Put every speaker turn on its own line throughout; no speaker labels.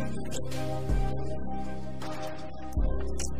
We'll be right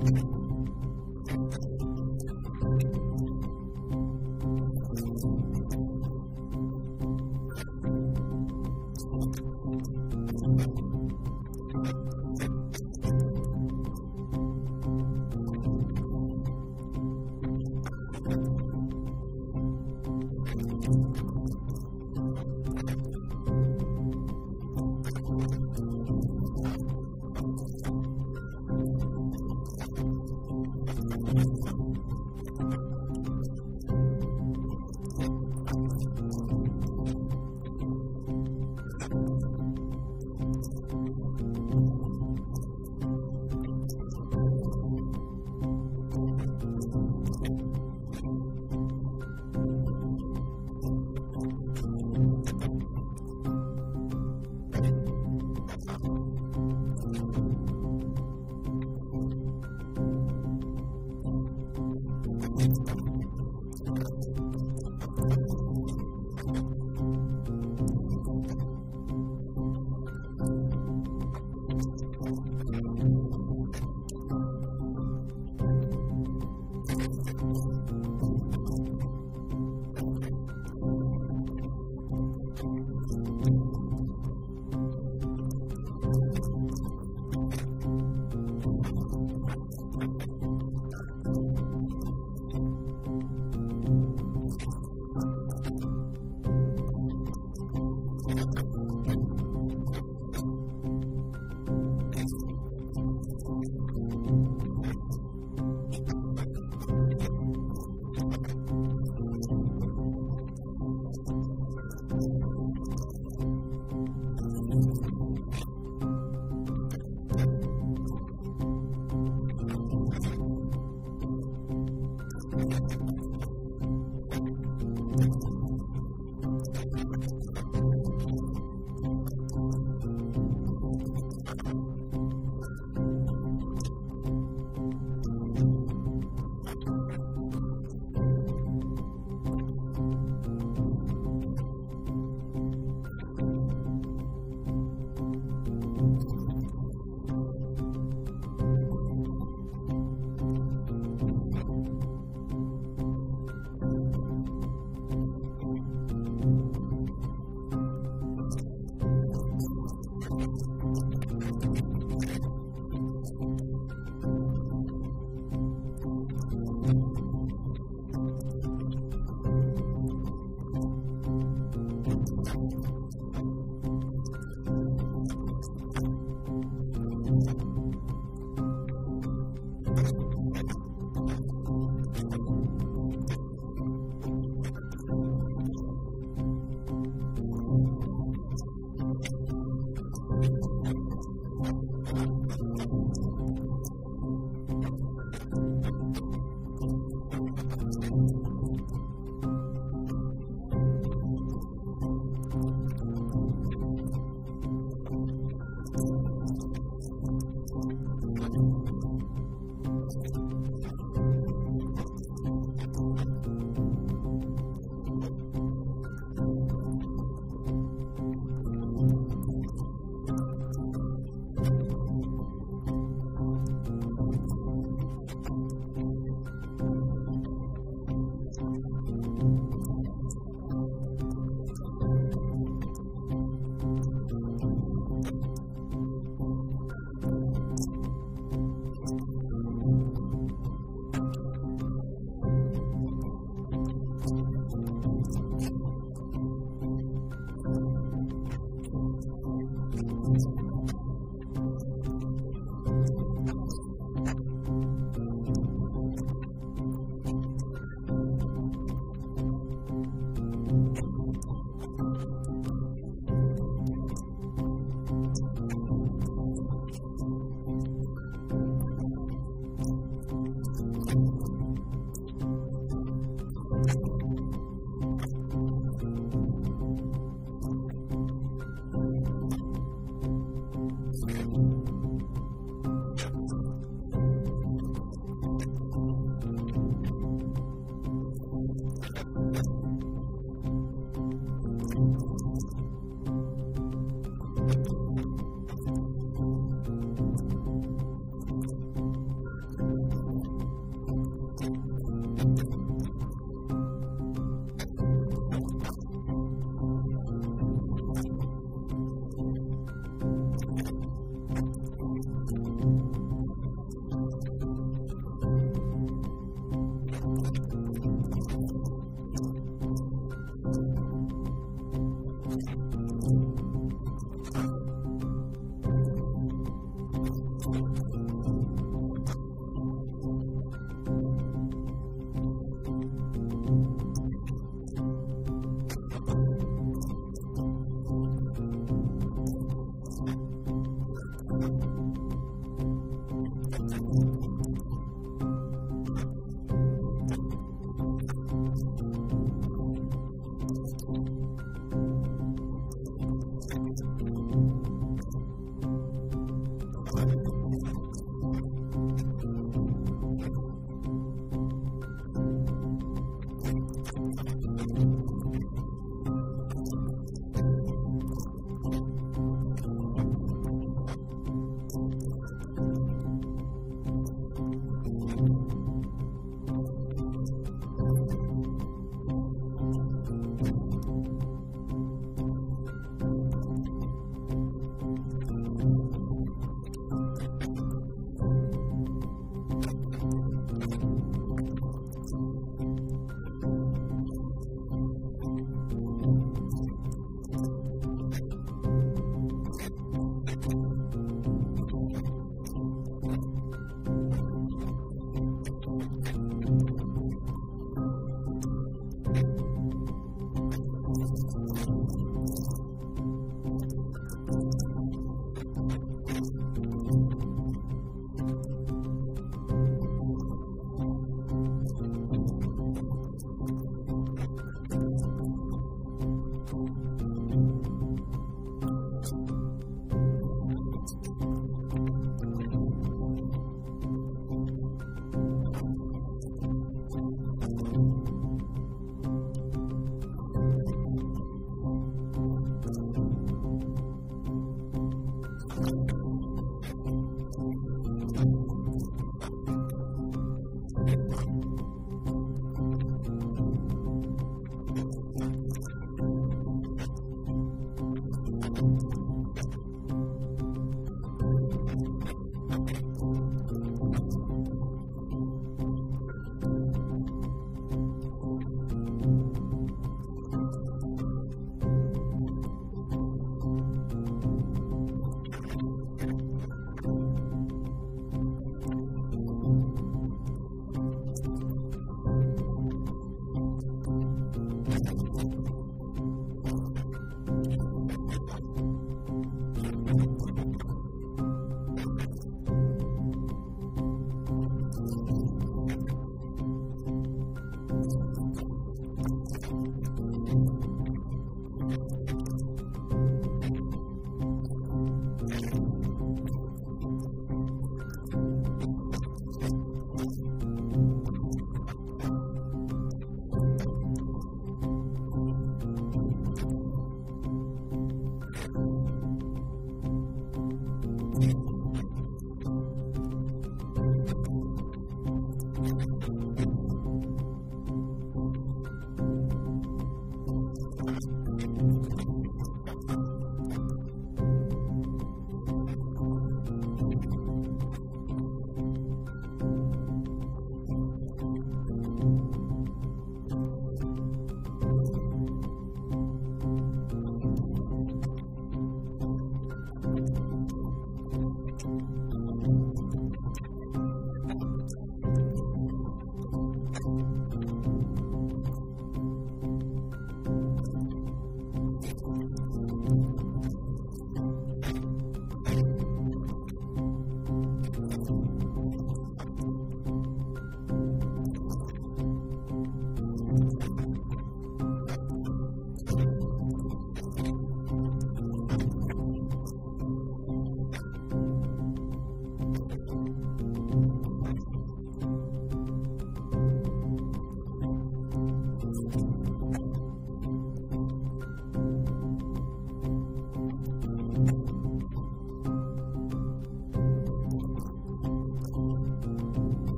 Thank you. Thank you.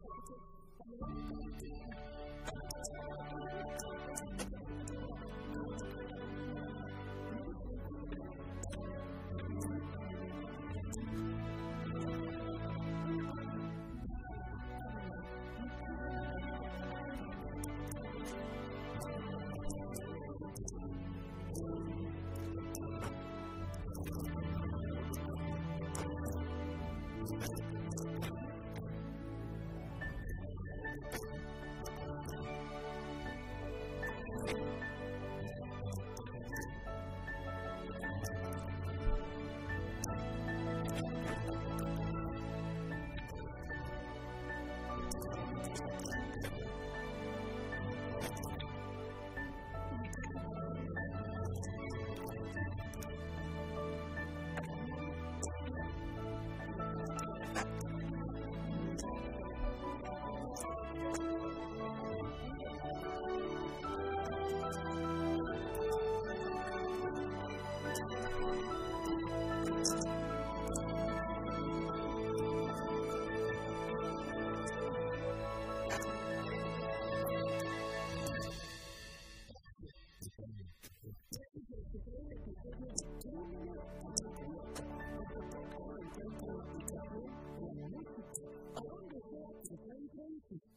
gonna Thank you. amazing